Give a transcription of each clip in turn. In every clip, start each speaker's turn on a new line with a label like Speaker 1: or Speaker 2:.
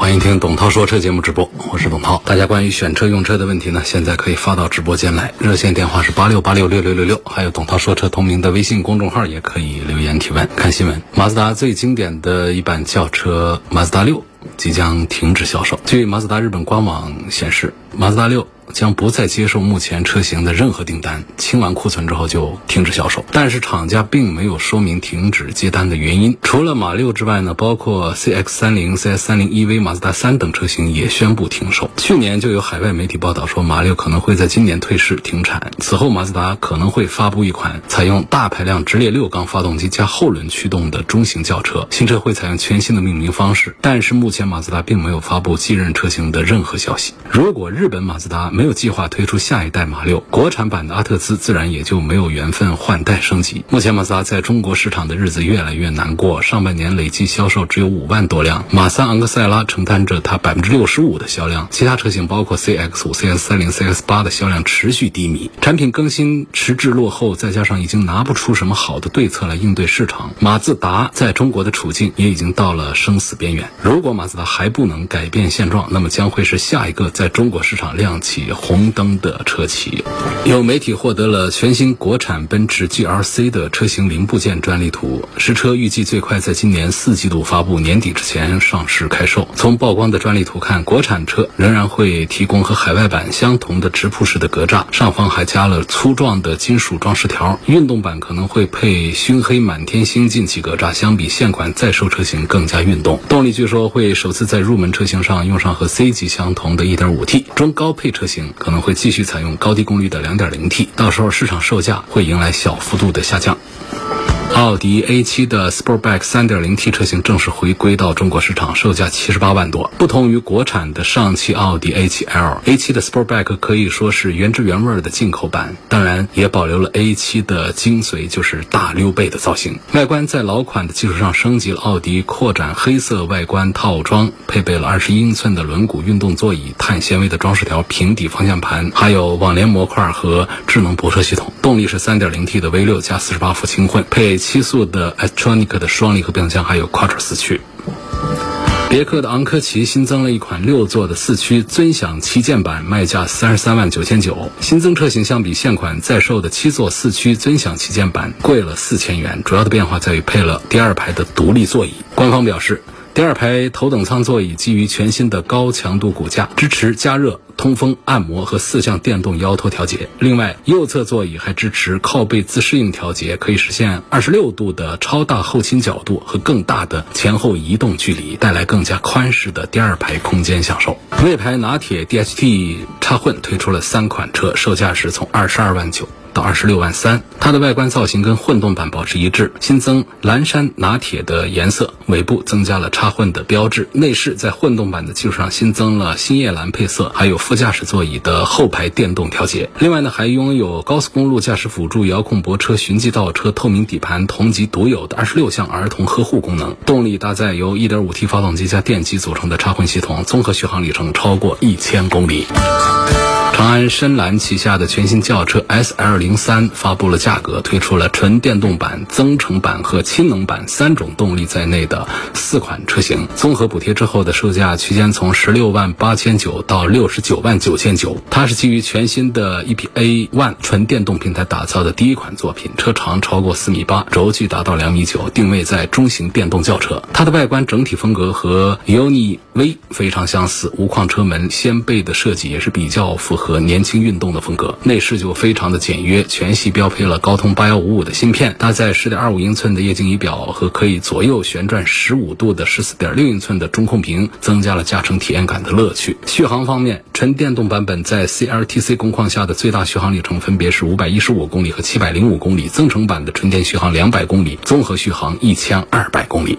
Speaker 1: 欢迎听董涛说车节目直播，我是董涛。大家关于选车用车的问题呢，现在可以发到直播间来，热线电话是八六八六六六六六，还有董涛说车同名的微信公众号也可以留言提问。看新闻，马自达最经典的一版轿车马自达六即将停止销售。据马自达日本官网显示，马自达六。将不再接受目前车型的任何订单，清完库存之后就停止销售。但是厂家并没有说明停止接单的原因。除了马六之外呢，包括 CX 三零、CS 三零 EV、马自达三等车型也宣布停售。去年就有海外媒体报道说，马六可能会在今年退市停产。此后，马自达可能会发布一款采用大排量直列六缸发动机加后轮驱动的中型轿车。新车会采用全新的命名方式，但是目前马自达并没有发布继任车型的任何消息。如果日本马自达没没有计划推出下一代马六，国产版的阿特兹自然也就没有缘分换代升级。目前马自达在中国市场的日子越来越难过，上半年累计销售只有五万多辆，马三昂克赛拉承担着它百分之六十五的销量，其他车型包括 CX 五、CS 三零、CS 八的销量持续低迷，产品更新迟滞落后，再加上已经拿不出什么好的对策来应对市场，马自达在中国的处境也已经到了生死边缘。如果马自达还不能改变现状，那么将会是下一个在中国市场亮起红。灯的车企，有媒体获得了全新国产奔驰 GLC 的车型零部件专利图，实车预计最快在今年四季度发布，年底之前上市开售。从曝光的专利图看，国产车仍然会提供和海外版相同的直瀑式的格栅，上方还加了粗壮的金属装饰条。运动版可能会配熏黑满天星进气格栅，相比现款在售车型更加运动。动力据说会首次在入门车型上用上和 C 级相同的 1.5T，中高配车型可能。会继续采用高低功率的 2.0T，到时候市场售价会迎来小幅度的下降。奥迪 A7 的 Sportback 3.0T 车型正式回归到中国市场，售价七十八万多。不同于国产的上汽奥迪 A7L，A7 的 Sportback 可以说是原汁原味的进口版，当然也保留了 A7 的精髓，就是大溜背的造型。外观在老款的基础上升级了，奥迪扩展黑色外观套装，配备了二十英寸的轮毂、运动座椅、碳纤维的装饰条、平底方向盘，还有网联模块和智能泊车系统。动力是 3.0T 的 V6 加四十八伏轻混，配。七速的 a s t r o n i c 的双离合变速箱，还有 Quattro 四驱。别克的昂科旗新增了一款六座的四驱尊享旗舰版，卖价三十三万九千九。新增车型相比现款在售的七座四驱尊享旗舰版贵了四千元，主要的变化在于配了第二排的独立座椅。官方表示。第二排头等舱座椅基于全新的高强度骨架，支持加热、通风、按摩和四项电动腰托调节。另外，右侧座椅还支持靠背自适应调节，可以实现二十六度的超大后倾角度和更大的前后移动距离，带来更加宽适的第二排空间享受。魏牌拿铁 DHT 插混推出了三款车，售价是从二十二万九。到二十六万三，它的外观造型跟混动版保持一致，新增蓝山拿铁的颜色，尾部增加了插混的标志。内饰在混动版的基础上新增了星夜蓝配色，还有副驾驶座椅的后排电动调节。另外呢，还拥有高速公路驾驶辅助、遥控泊车、循迹倒车、透明底盘，同级独有的二十六项儿童呵护功能。动力搭载由 1.5T 发动机加电机组成的插混系统，综合续航里程超过一千公里。长安深蓝旗下的全新轿车 S L 零三发布了价格，推出了纯电动版、增程版和氢能版三种动力在内的四款车型，综合补贴之后的售价区间从十六万八千九到六十九万九千九。它是基于全新的 E P A One 纯电动平台打造的第一款作品，车长超过四米八，轴距达到两米九，定位在中型电动轿车。它的外观整体风格和 UNI V 非常相似，无框车门、掀背的设计也是比较符合。和年轻运动的风格，内饰就非常的简约，全系标配了高通八幺五五的芯片，搭载十点二五英寸的液晶仪表和可以左右旋转十五度的十四点六英寸的中控屏，增加了驾乘体验感的乐趣。续航方面，纯电动版本在 CLTC 工况下的最大续航里程分别是五百一十五公里和七百零五公里，增程版的纯电续航两百公里，综合续航一千二百公里。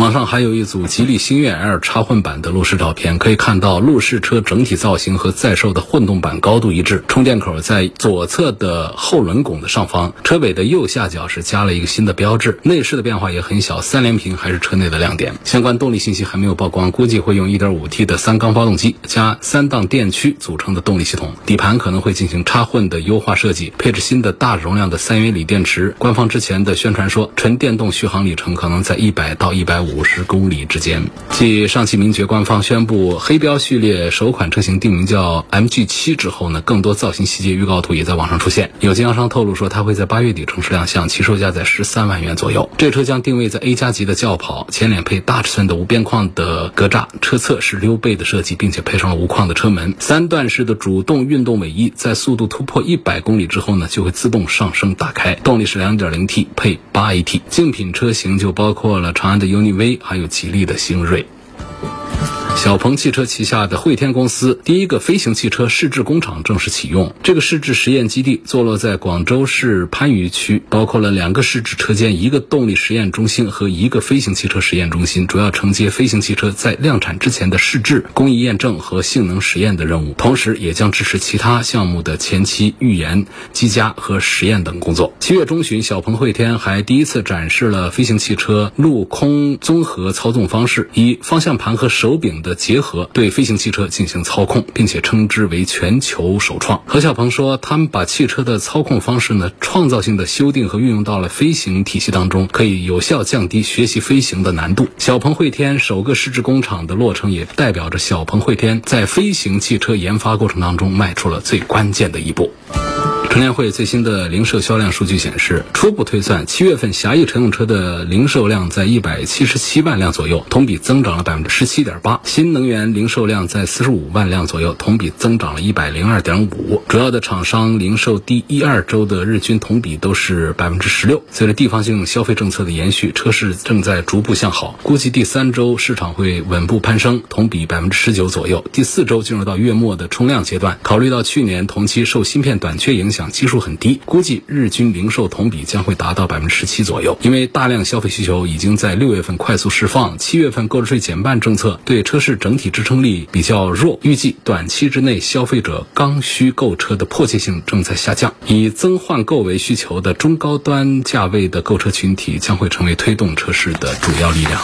Speaker 1: 网上还有一组吉利星越 L 插混版的路试照片，可以看到路试车整体造型和在售的混动版高度一致，充电口在左侧的后轮拱的上方，车尾的右下角是加了一个新的标志。内饰的变化也很小，三连屏还是车内的亮点。相关动力信息还没有曝光，估计会用 1.5T 的三缸发动机加三档电驱组成的动力系统，底盘可能会进行插混的优化设计，配置新的大容量的三元锂电池。官方之前的宣传说，纯电动续航里程可能在一百到一百五五十公里之间。继上汽名爵官方宣布黑标序列首款车型定名叫 MG7 之后呢，更多造型细节预告图也在网上出现。有经销商透露说，它会在八月底正式亮相，其售价在十三万元左右。这车将定位在 A 加级的轿跑，前脸配大尺寸的无边框的格栅，车侧是溜背的设计，并且配上了无框的车门。三段式的主动运动尾翼，在速度突破一百公里之后呢，就会自动上升打开。动力是两点零 T 配八 AT。竞品车型就包括了长安的 UNI 还有吉利的星瑞。小鹏汽车旗下的汇天公司第一个飞行汽车试制工厂正式启用。这个试制实验基地坐落在广州市番禺区，包括了两个试制车间、一个动力实验中心和一个飞行汽车实验中心，主要承接飞行汽车在量产之前的试制、工艺验证和性能实验的任务，同时也将支持其他项目的前期预研、机加和实验等工作。七月中旬，小鹏汇天还第一次展示了飞行汽车陆空综合操纵方式，以方向盘和手柄的结合对飞行汽车进行操控，并且称之为全球首创。何小鹏说，他们把汽车的操控方式呢，创造性的修订和运用到了飞行体系当中，可以有效降低学习飞行的难度。小鹏汇天首个试制工厂的落成，也代表着小鹏汇天在飞行汽车研发过程当中迈出了最关键的一步。乘联会最新的零售销量数据显示，初步推算，七月份狭义乘用车的零售量在一百七十七万辆左右，同比增长了百分之十七点八；新能源零售量在四十五万辆左右，同比增长了一百零二点五。主要的厂商零售第一二周的日均同比都是百分之十六。随着地方性消费政策的延续，车市正在逐步向好，估计第三周市场会稳步攀升，同比百分之十九左右。第四周进入到月末的冲量阶段，考虑到去年同期受芯片短缺影响。基数很低，估计日均零售同比将会达到百分之十七左右。因为大量消费需求已经在六月份快速释放，七月份购置税减半政策对车市整体支撑力比较弱，预计短期之内消费者刚需购车的迫切性正在下降，以增换购为需求的中高端价位的购车群体将会成为推动车市的主要力量。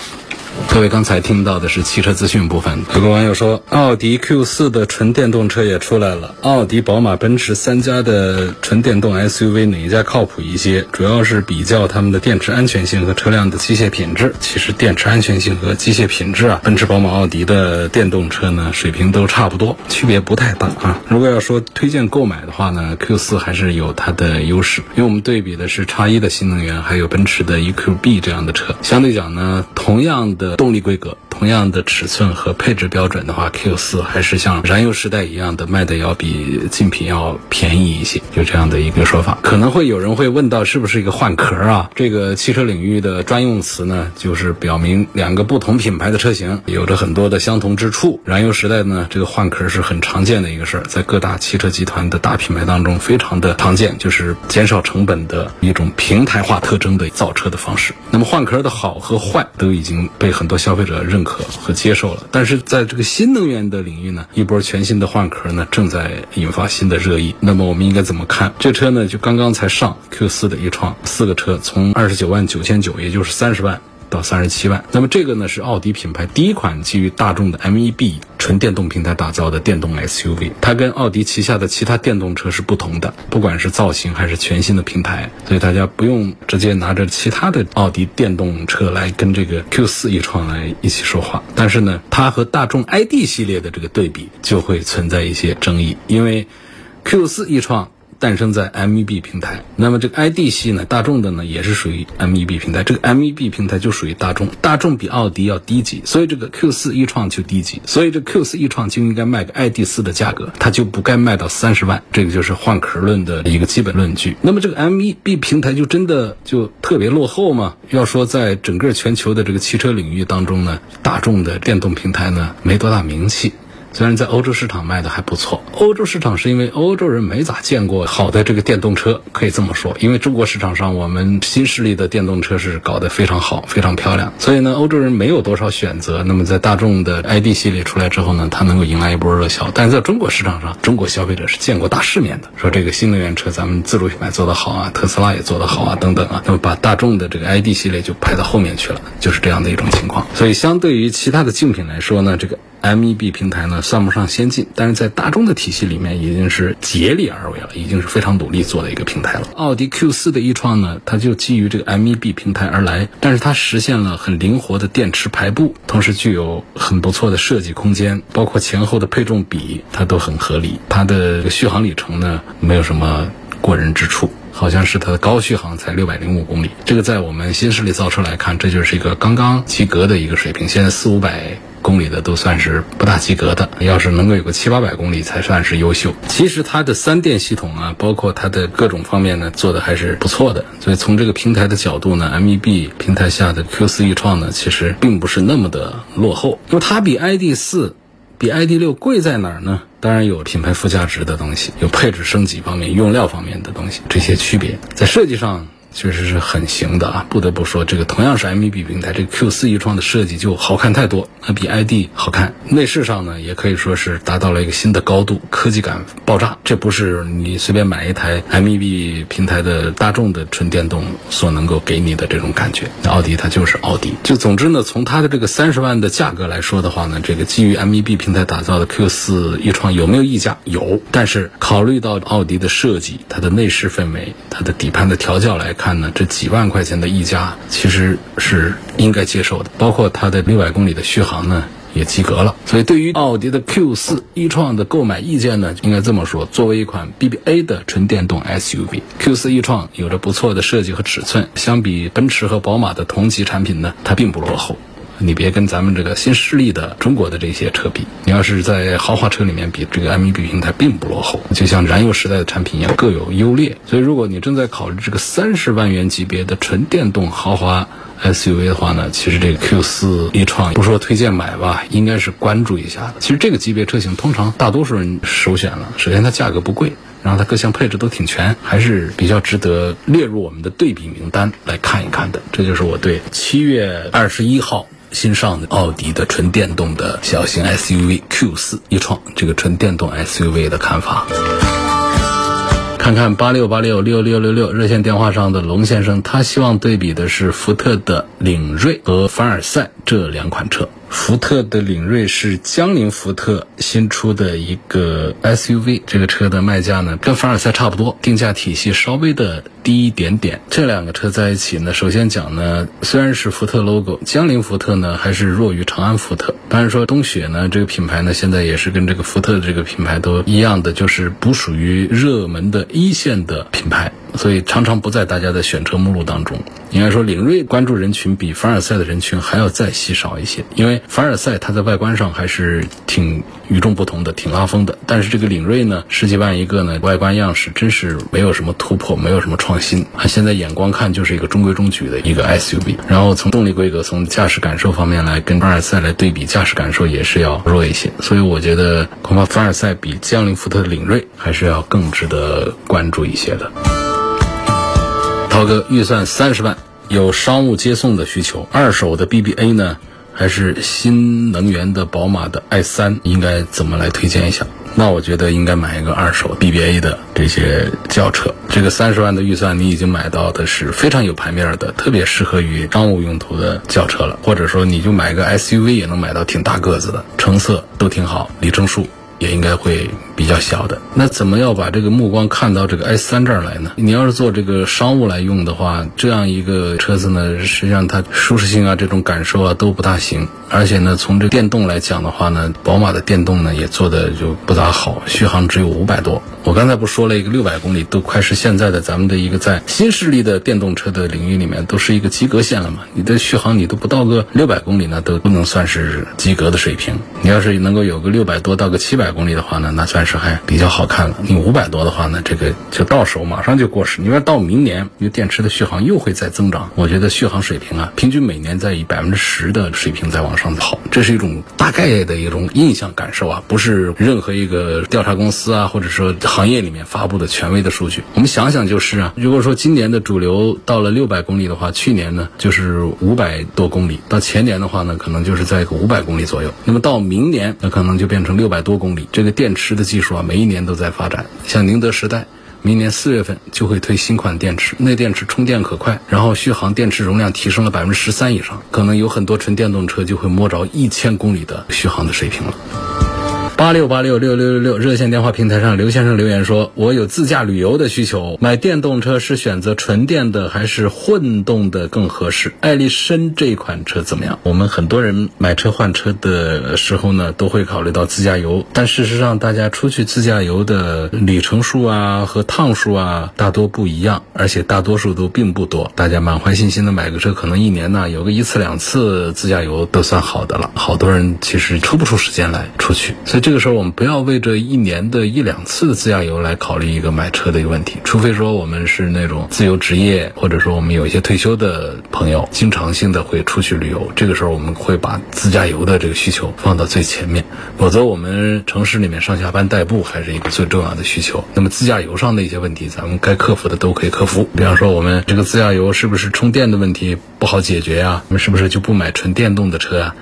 Speaker 1: 各位刚才听到的是汽车资讯部分。有个网友说，奥迪 Q4 的纯电动车也出来了。奥迪、宝马、奔驰三家的纯电动 SUV 哪一家靠谱一些？主要是比较它们的电池安全性和车辆的机械品质。其实电池安全性和机械品质啊，奔驰、宝马、奥迪的电动车呢，水平都差不多，区别不太大啊。如果要说推荐购买的话呢，Q4 还是有它的优势，因为我们对比的是叉一的新能源，还有奔驰的 EQB 这样的车，相对讲呢，同样的。动力规格。同样的尺寸和配置标准的话，Q4 还是像燃油时代一样的卖的要比竞品要便宜一些，就这样的一个说法。可能会有人会问到，是不是一个换壳啊？这个汽车领域的专用词呢，就是表明两个不同品牌的车型有着很多的相同之处。燃油时代呢，这个换壳是很常见的一个事儿，在各大汽车集团的大品牌当中非常的常见，就是减少成本的一种平台化特征的造车的方式。那么换壳的好和坏都已经被很多消费者认可和接受了，但是在这个新能源的领域呢，一波全新的换壳呢正在引发新的热议。那么我们应该怎么看这车呢？就刚刚才上 Q 四的一创，四个车从二十九万九千九，也就是三十万。到三十七万，那么这个呢是奥迪品牌第一款基于大众的 MEB 纯电动平台打造的电动 SUV，它跟奥迪旗下的其他电动车是不同的，不管是造型还是全新的平台，所以大家不用直接拿着其他的奥迪电动车来跟这个 Q4 一创来一起说话。但是呢，它和大众 ID 系列的这个对比就会存在一些争议，因为 Q4 一创。诞生在 MEB 平台，那么这个 ID 系呢，大众的呢也是属于 MEB 平台，这个 MEB 平台就属于大众，大众比奥迪要低级，所以这个 Q4 e 创就低级，所以这 Q4 e 创就应该卖个 ID 四的价格，它就不该卖到三十万，这个就是换壳论的一个基本论据。那么这个 MEB 平台就真的就特别落后吗？要说在整个全球的这个汽车领域当中呢，大众的电动平台呢没多大名气。虽然在欧洲市场卖的还不错，欧洲市场是因为欧洲人没咋见过好的这个电动车，可以这么说。因为中国市场上我们新势力的电动车是搞得非常好、非常漂亮，所以呢，欧洲人没有多少选择。那么在大众的 ID 系列出来之后呢，它能够迎来一波热销。但是在中国市场上，中国消费者是见过大世面的，说这个新能源车咱们自主品牌做得好啊，特斯拉也做得好啊，等等啊，那么把大众的这个 ID 系列就排到后面去了，就是这样的一种情况。所以相对于其他的竞品来说呢，这个。MEB 平台呢算不上先进，但是在大众的体系里面已经是竭力而为了，已经是非常努力做的一个平台了。奥迪 Q4 的 e 创呢，它就基于这个 MEB 平台而来，但是它实现了很灵活的电池排布，同时具有很不错的设计空间，包括前后的配重比它都很合理。它的续航里程呢没有什么过人之处，好像是它的高续航才六百零五公里，这个在我们新势力造车来看，这就是一个刚刚及格的一个水平。现在四五百。公里的都算是不大及格的，要是能够有个七八百公里才算是优秀。其实它的三电系统啊，包括它的各种方面呢，做的还是不错的。所以从这个平台的角度呢，MEB 平台下的 Q4 e 创呢，其实并不是那么的落后。那么它比 ID.4、比 ID.6 贵在哪儿呢？当然有品牌附加值的东西，有配置升级方面、用料方面的东西，这些区别在设计上。确实是很行的啊！不得不说，这个同样是 MEB 平台，这个 Q4 e 创的设计就好看太多，那比 ID 好看。内饰上呢，也可以说是达到了一个新的高度，科技感爆炸。这不是你随便买一台 MEB 平台的大众的纯电动所能够给你的这种感觉。奥迪它就是奥迪。就总之呢，从它的这个三十万的价格来说的话呢，这个基于 MEB 平台打造的 Q4 e 创有没有溢价？有。但是考虑到奥迪的设计、它的内饰氛围、它的底盘的调教来看。看呢，这几万块钱的溢价其实是应该接受的，包括它的六百公里的续航呢也及格了。所以对于奥迪的 Q 四 e 创的购买意见呢，应该这么说：作为一款 BBA 的纯电动 SUV，Q 四 e 创有着不错的设计和尺寸，相比奔驰和宝马的同级产品呢，它并不落后。你别跟咱们这个新势力的中国的这些车比，你要是在豪华车里面比，这个 MEB 平台并不落后，就像燃油时代的产品一样，各有优劣。所以，如果你正在考虑这个三十万元级别的纯电动豪华 SUV 的话呢，其实这个 Q4 e 创不说推荐买吧，应该是关注一下的。其实这个级别车型通常大多数人首选了，首先它价格不贵，然后它各项配置都挺全，还是比较值得列入我们的对比名单来看一看的。这就是我对七月二十一号。新上的奥迪的纯电动的小型 SUV Q 四一创，这个纯电动 SUV 的看法。看看八六八六六六六六热线电话上的龙先生，他希望对比的是福特的领锐和凡尔赛这两款车。福特的领锐是江铃福特新出的一个 SUV，这个车的卖价呢跟凡尔赛差不多，定价体系稍微的低一点点。这两个车在一起呢，首先讲呢，虽然是福特 logo，江铃福特呢还是弱于长安福特。当然说东雪呢这个品牌呢现在也是跟这个福特这个品牌都一样的，就是不属于热门的一线的品牌。所以常常不在大家的选车目录当中。应该说，领锐关注人群比凡尔赛的人群还要再稀少一些。因为凡尔赛它在外观上还是挺与众不同的，挺拉风的。但是这个领锐呢，十几万一个呢，外观样式真是没有什么突破，没有什么创新啊。现在眼光看就是一个中规中矩的一个 SUV。然后从动力规格、从驾驶感受方面来跟凡尔赛来对比，驾驶感受也是要弱一些。所以我觉得恐怕凡尔赛比江铃福特的领锐还是要更值得关注一些的。涛哥，预算三十万，有商务接送的需求，二手的 BBA 呢，还是新能源的宝马的 i 三，应该怎么来推荐一下？那我觉得应该买一个二手 BBA 的这些轿车。这个三十万的预算，你已经买到的是非常有牌面的，特别适合于商务用途的轿车了。或者说，你就买个 SUV 也能买到挺大个子的，成色都挺好，里程数也应该会。比较小的，那怎么要把这个目光看到这个 i 三这儿来呢？你要是做这个商务来用的话，这样一个车子呢，实际上它舒适性啊，这种感受啊都不大行。而且呢，从这电动来讲的话呢，宝马的电动呢也做的就不咋好，续航只有五百多。我刚才不说了一个六百公里，都快是现在的咱们的一个在新势力的电动车的领域里面都是一个及格线了嘛？你的续航你都不到个六百公里呢，都不能算是及格的水平。你要是能够有个六百多到个七百公里的话呢，那算。是还比较好看了。你五百多的话呢，这个就到手马上就过时。你说到明年，因为电池的续航又会再增长，我觉得续航水平啊，平均每年在以百分之十的水平在往上跑，这是一种大概的一种印象感受啊，不是任何一个调查公司啊，或者说行业里面发布的权威的数据。我们想想就是啊，如果说今年的主流到了六百公里的话，去年呢就是五百多公里，到前年的话呢，可能就是在一个五百公里左右。那么到明年，那可能就变成六百多公里。这个电池的技术啊，每一年都在发展。像宁德时代，明年四月份就会推新款电池，那电池充电可快，然后续航电池容量提升了百分之十三以上，可能有很多纯电动车就会摸着一千公里的续航的水平了。八六八六六六六六热线电话平台上，刘先生留言说：“我有自驾旅游的需求，买电动车是选择纯电的还是混动的更合适？艾力绅这款车怎么样？”我们很多人买车换车的时候呢，都会考虑到自驾游，但事实上，大家出去自驾游的里程数啊和趟数啊，大多不一样，而且大多数都并不多。大家满怀信心的买个车，可能一年呢有个一次两次自驾游都算好的了。好多人其实抽不出时间来出去，所以。这个时候，我们不要为这一年的一两次的自驾游来考虑一个买车的一个问题，除非说我们是那种自由职业，或者说我们有一些退休的朋友，经常性的会出去旅游。这个时候，我们会把自驾游的这个需求放到最前面。否则，我们城市里面上下班代步还是一个最重要的需求。那么，自驾游上的一些问题，咱们该克服的都可以克服。比方说，我们这个自驾游是不是充电的问题不好解决呀？我们是不是就不买纯电动的车啊？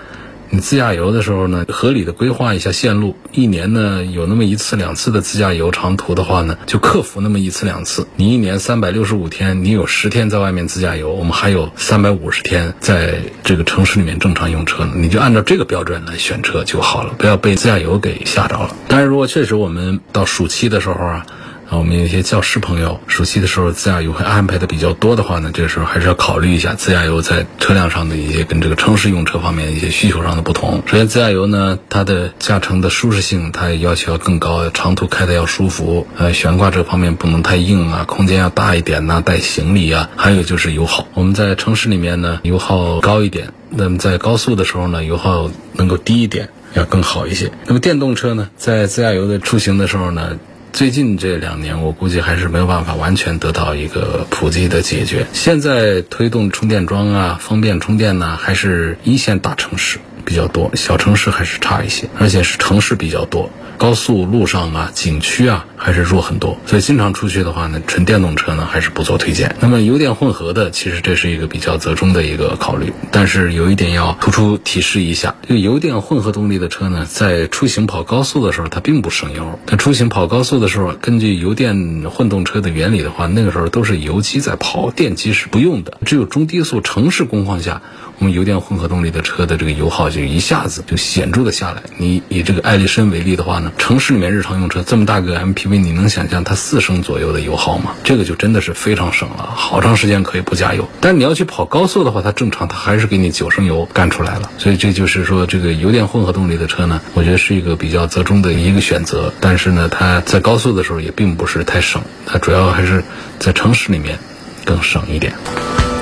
Speaker 1: 你自驾游的时候呢，合理的规划一下线路，一年呢有那么一次两次的自驾游长途的话呢，就克服那么一次两次。你一年三百六十五天，你有十天在外面自驾游，我们还有三百五十天在这个城市里面正常用车呢，你就按照这个标准来选车就好了，不要被自驾游给吓着了。但是，如果确实我们到暑期的时候啊。啊，我们有一些教师朋友，暑期的时候自驾游会安排的比较多的话呢，这个时候还是要考虑一下自驾游在车辆上的一些跟这个城市用车方面一些需求上的不同。首先，自驾游呢，它的驾乘的舒适性，它要求要更高，长途开的要舒服，呃，悬挂这方面不能太硬啊，空间要大一点呐，带行李啊，还有就是油耗。我们在城市里面呢，油耗高一点，那么在高速的时候呢，油耗能够低一点，要更好一些。那么电动车呢，在自驾游的出行的时候呢？最近这两年，我估计还是没有办法完全得到一个普及的解决。现在推动充电桩啊，方便充电呢，还是一线大城市比较多，小城市还是差一些，而且是城市比较多。高速路上啊，景区啊，还是弱很多。所以经常出去的话呢，纯电动车呢还是不做推荐。那么油电混合的，其实这是一个比较折中的一个考虑。但是有一点要突出提示一下，这个油电混合动力的车呢，在出行跑高速的时候，它并不省油。它出行跑高速的时候，根据油电混动车的原理的话，那个时候都是油机在跑，电机是不用的。只有中低速城市工况下，我们油电混合动力的车的这个油耗就一下子就显著的下来。你以这个艾力绅为例的话呢？城市里面日常用车这么大个 MPV，你能想象它四升左右的油耗吗？这个就真的是非常省了，好长时间可以不加油。但你要去跑高速的话，它正常它还是给你九升油干出来了。所以这就是说，这个油电混合动力的车呢，我觉得是一个比较折中的一个选择。但是呢，它在高速的时候也并不是太省，它主要还是在城市里面更省一点。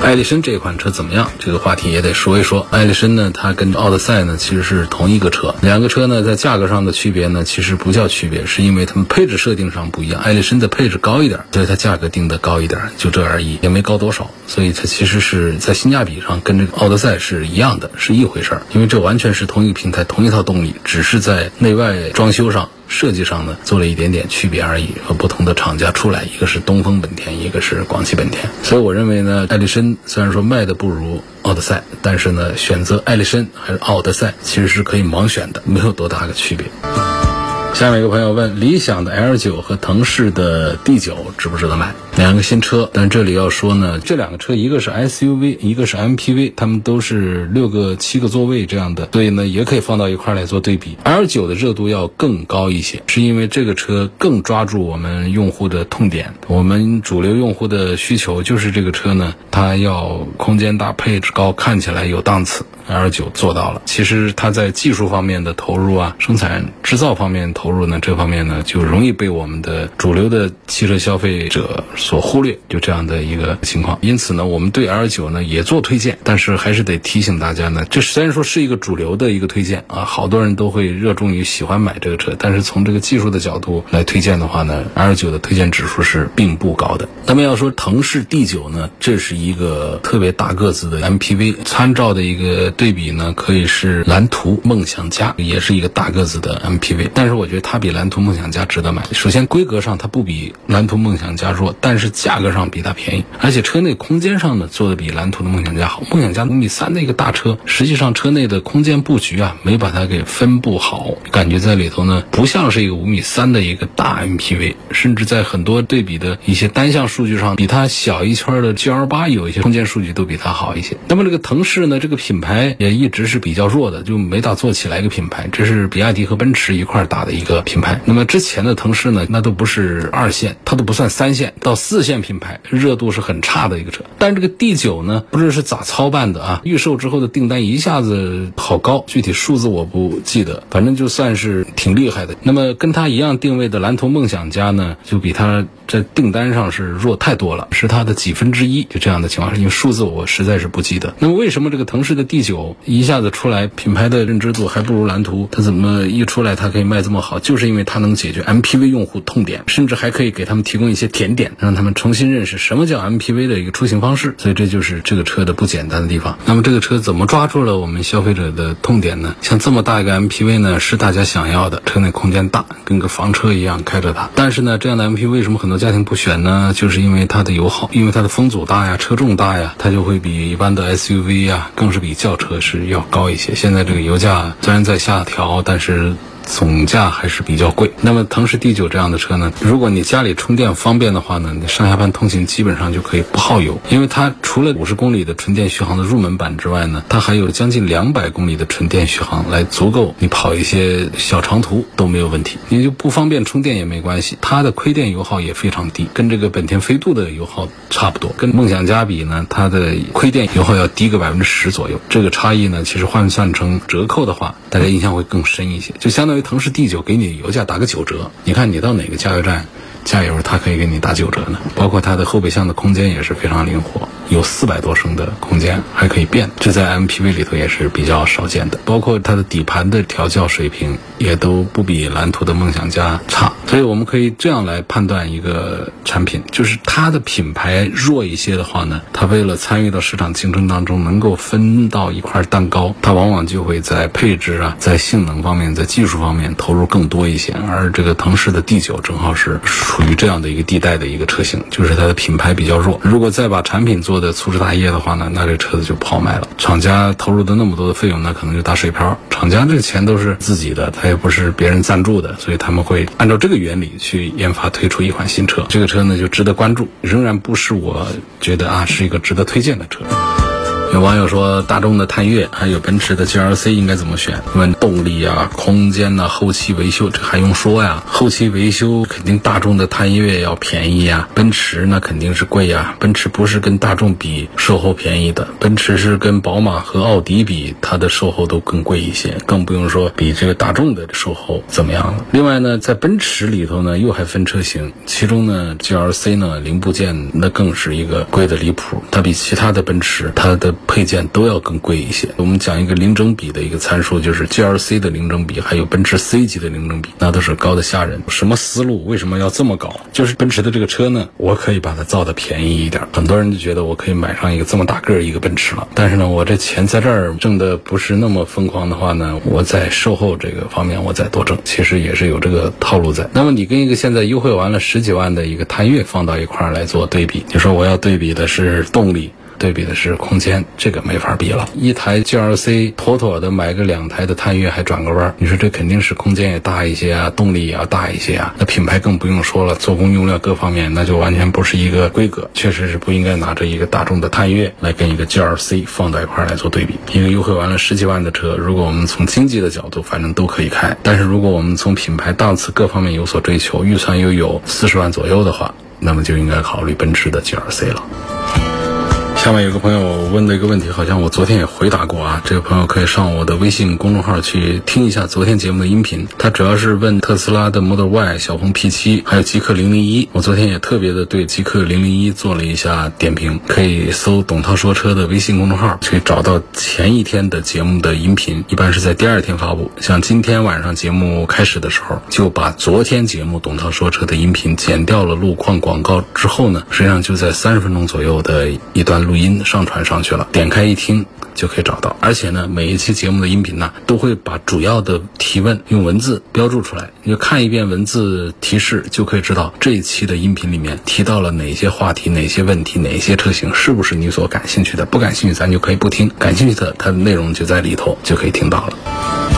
Speaker 1: 艾力绅这款车怎么样？这个话题也得说一说。艾力绅呢，它跟奥德赛呢其实是同一个车，两个车呢在价格上的区别呢其实不叫区别，是因为它们配置设定上不一样。艾力绅的配置高一点，所以它价格定的高一点，就这而已，也没高多少。所以它其实是在性价比上跟这个奥德赛是一样的，是一回事儿。因为这完全是同一个平台，同一套动力，只是在内外装修上。设计上呢，做了一点点区别而已，和不同的厂家出来，一个是东风本田，一个是广汽本田。所以我认为呢，艾力绅虽然说卖的不如奥德赛，但是呢，选择艾力绅还是奥德赛，其实是可以盲选的，没有多大的区别。下面一个朋友问：理想的 L 九和腾势的 D 九值不值得买？两个新车，但这里要说呢，这两个车一个是 SUV，一个是 MPV，它们都是六个、七个座位这样的，所以呢，也可以放到一块来做对比。L 九的热度要更高一些，是因为这个车更抓住我们用户的痛点。我们主流用户的需求就是这个车呢，它要空间大、配置高、看起来有档次。L 九做到了，其实它在技术方面的投入啊，生产制造方面投入呢，这方面呢就容易被我们的主流的汽车消费者所忽略，就这样的一个情况。因此呢，我们对 L 九呢也做推荐，但是还是得提醒大家呢，这虽然说是一个主流的一个推荐啊，好多人都会热衷于喜欢买这个车，但是从这个技术的角度来推荐的话呢，L 九的推荐指数是并不高的。那么要说腾势 D 九呢，这是一个特别大个子的 MPV，参照的一个对比呢，可以是蓝图梦想家，也是一个大个子的 MPV，但是我觉得它比蓝图梦想家值得买。首先规格上它不比蓝图梦想家弱，但但是价格上比它便宜，而且车内空间上呢做的比蓝图的梦想家好。梦想家五米三的一个大车，实际上车内的空间布局啊没把它给分布好，感觉在里头呢不像是一个五米三的一个大 MPV，甚至在很多对比的一些单项数据上，比它小一圈的 GL 八有一些空间数据都比它好一些。那么这个腾势呢，这个品牌也一直是比较弱的，就没咋做起来一个品牌，这是比亚迪和奔驰一块打的一个品牌。那么之前的腾势呢，那都不是二线，它都不算三线，到四线品牌热度是很差的一个车。但这个 D 九呢，不知是咋操办的啊？预售之后的订单一下子好高，具体数字我不记得，反正就算是挺厉害的。那么跟它一样定位的蓝图梦想家呢，就比它在订单上是弱太多了，是它的几分之一，就这样的情况，因为数字我实在是不记得。那么为什么这个腾势的 D 九一下子出来，品牌的认知度还不如蓝图？它怎么一出来它可以卖这么好？就是因为它能解决 MPV 用户痛点，甚至还可以给他们提供一些甜点，让让他们重新认识什么叫 MPV 的一个出行方式。所以这就是这个车的不简单的地方。那么这个车怎么抓住了我们消费者的痛点呢？像这么大一个 MPV 呢，是大家想要的，车内空间大，跟个房车一样开着它。但是呢，这样的 MPV 为什么很多家庭不选呢？就是因为它的油耗，因为它的风阻大呀，车重大呀，它就会比一般的 SUV 呀，更是比轿车是要高一些。现在这个油价虽然在下调，但是。总价还是比较贵。那么腾势 D 九这样的车呢，如果你家里充电方便的话呢，你上下班通勤基本上就可以不耗油，因为它除了五十公里的纯电续航的入门版之外呢，它还有将近两百公里的纯电续航，来足够你跑一些小长途都没有问题。你就不方便充电也没关系，它的亏电油耗也非常低，跟这个本田飞度的油耗差不多。跟梦想家比呢，它的亏电油耗要低个百分之十左右。这个差异呢，其实换算成折扣的话，大家印象会更深一些，就相当。为腾势 D 九给你油价打个九折，你看你到哪个加油站加油，它可以给你打九折呢？包括它的后备箱的空间也是非常灵活。有四百多升的空间，还可以变，这在 MPV 里头也是比较少见的。包括它的底盘的调教水平，也都不比蓝图的梦想家差。所以我们可以这样来判断一个产品，就是它的品牌弱一些的话呢，它为了参与到市场竞争当中，能够分到一块蛋糕，它往往就会在配置啊，在性能方面，在技术方面投入更多一些。而这个腾势的 D 九正好是处于这样的一个地带的一个车型，就是它的品牌比较弱。如果再把产品做的粗枝大叶的话呢，那这车子就不好卖了。厂家投入的那么多的费用，那可能就打水漂。厂家这个钱都是自己的，他也不是别人赞助的，所以他们会按照这个原理去研发推出一款新车。这个车呢就值得关注，仍然不是我觉得啊是一个值得推荐的车。有网友说，大众的探岳还有奔驰的 GLC 应该怎么选？问动力啊、空间呐、后期维修，这还用说呀？后期维修肯定大众的探岳要便宜呀，奔驰那肯定是贵呀。奔驰不是跟大众比售后便宜的，奔驰是跟宝马和奥迪比，它的售后都更贵一些，更不用说比这个大众的售后怎么样了。另外呢，在奔驰里头呢，又还分车型，其中呢 GLC 呢零部件那更是一个贵的离谱，它比其他的奔驰它的。配件都要更贵一些。我们讲一个零整比的一个参数，就是 GLC 的零整比，还有奔驰 C 级的零整比，那都是高的吓人。什么思路？为什么要这么搞？就是奔驰的这个车呢，我可以把它造的便宜一点。很多人就觉得我可以买上一个这么大个儿一个奔驰了，但是呢，我这钱在这儿挣的不是那么疯狂的话呢，我在售后这个方面我再多挣，其实也是有这个套路在。那么你跟一个现在优惠完了十几万的一个探岳放到一块儿来做对比，你说我要对比的是动力。对比的是空间，这个没法比了。一台 GLC 妥妥的买个两台的探岳还转个弯，你说这肯定是空间也大一些啊，动力也要大一些啊。那品牌更不用说了，做工用料各方面那就完全不是一个规格，确实是不应该拿着一个大众的探岳来跟一个 GLC 放到一块来做对比。一个优惠完了十几万的车，如果我们从经济的角度，反正都可以开。但是如果我们从品牌档次各方面有所追求，预算又有四十万左右的话，那么就应该考虑奔驰的 GLC 了。下面有个朋友问的一个问题，好像我昨天也回答过啊。这个朋友可以上我的微信公众号去听一下昨天节目的音频。他主要是问特斯拉的 Model Y、小鹏 P7，还有极氪零零一。我昨天也特别的对极氪零零一做了一下点评，可以搜“董涛说车”的微信公众号，去找到前一天的节目的音频，一般是在第二天发布。像今天晚上节目开始的时候，就把昨天节目董涛说车的音频剪掉了路况广告之后呢，实际上就在三十分钟左右的一段路。录音上传上去了，点开一听就可以找到。而且呢，每一期节目的音频呢，都会把主要的提问用文字标注出来，你就看一遍文字提示，就可以知道这一期的音频里面提到了哪些话题、哪些问题、哪些车型是不是你所感兴趣的。不感兴趣，咱就可以不听；感兴趣的，它的内容就在里头，就可以听到了。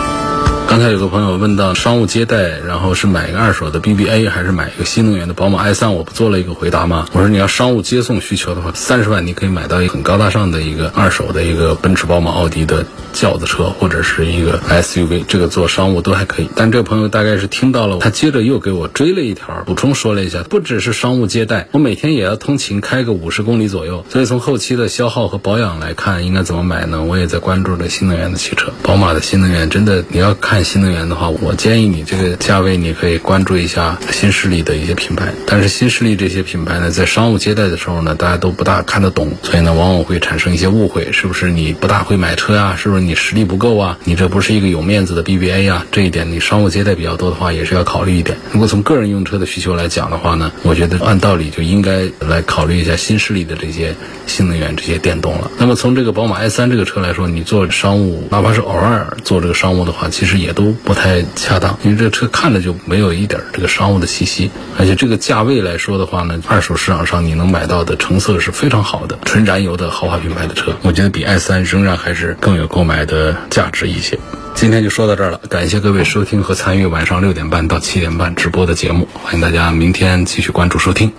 Speaker 1: 刚才有个朋友问到商务接待，然后是买一个二手的 BBA 还是买一个新能源的宝马 i3？我不做了一个回答吗？我说你要商务接送需求的话，三十万你可以买到一个很高大上的一个二手的一个奔驰、宝马、奥迪的轿子车或者是一个 SUV，这个做商务都还可以。但这个朋友大概是听到了，他接着又给我追了一条，补充说了一下，不只是商务接待，我每天也要通勤开个五十公里左右，所以从后期的消耗和保养来看，应该怎么买呢？我也在关注着新能源的汽车，宝马的新能源真的，你要看看新能源的话。我建议你这个价位，你可以关注一下新势力的一些品牌。但是新势力这些品牌呢，在商务接待的时候呢，大家都不大看得懂，所以呢，往往会产生一些误会，是不是你不大会买车呀？是不是你实力不够啊？你这不是一个有面子的 BBA 呀？这一点你商务接待比较多的话，也是要考虑一点。如果从个人用车的需求来讲的话呢，我觉得按道理就应该来考虑一下新势力的这些新能源这些电动了。那么从这个宝马 i3 这个车来说，你做商务，哪怕是偶尔做这个商务的话，其实也也都不太。恰当，因为这个车看着就没有一点这个商务的气息，而且这个价位来说的话呢，二手市场上你能买到的成色是非常好的，纯燃油的豪华品牌的车，我觉得比 i 三仍然还是更有购买的价值一些。今天就说到这儿了，感谢各位收听和参与晚上六点半到七点半直播的节目，欢迎大家明天继续关注收听。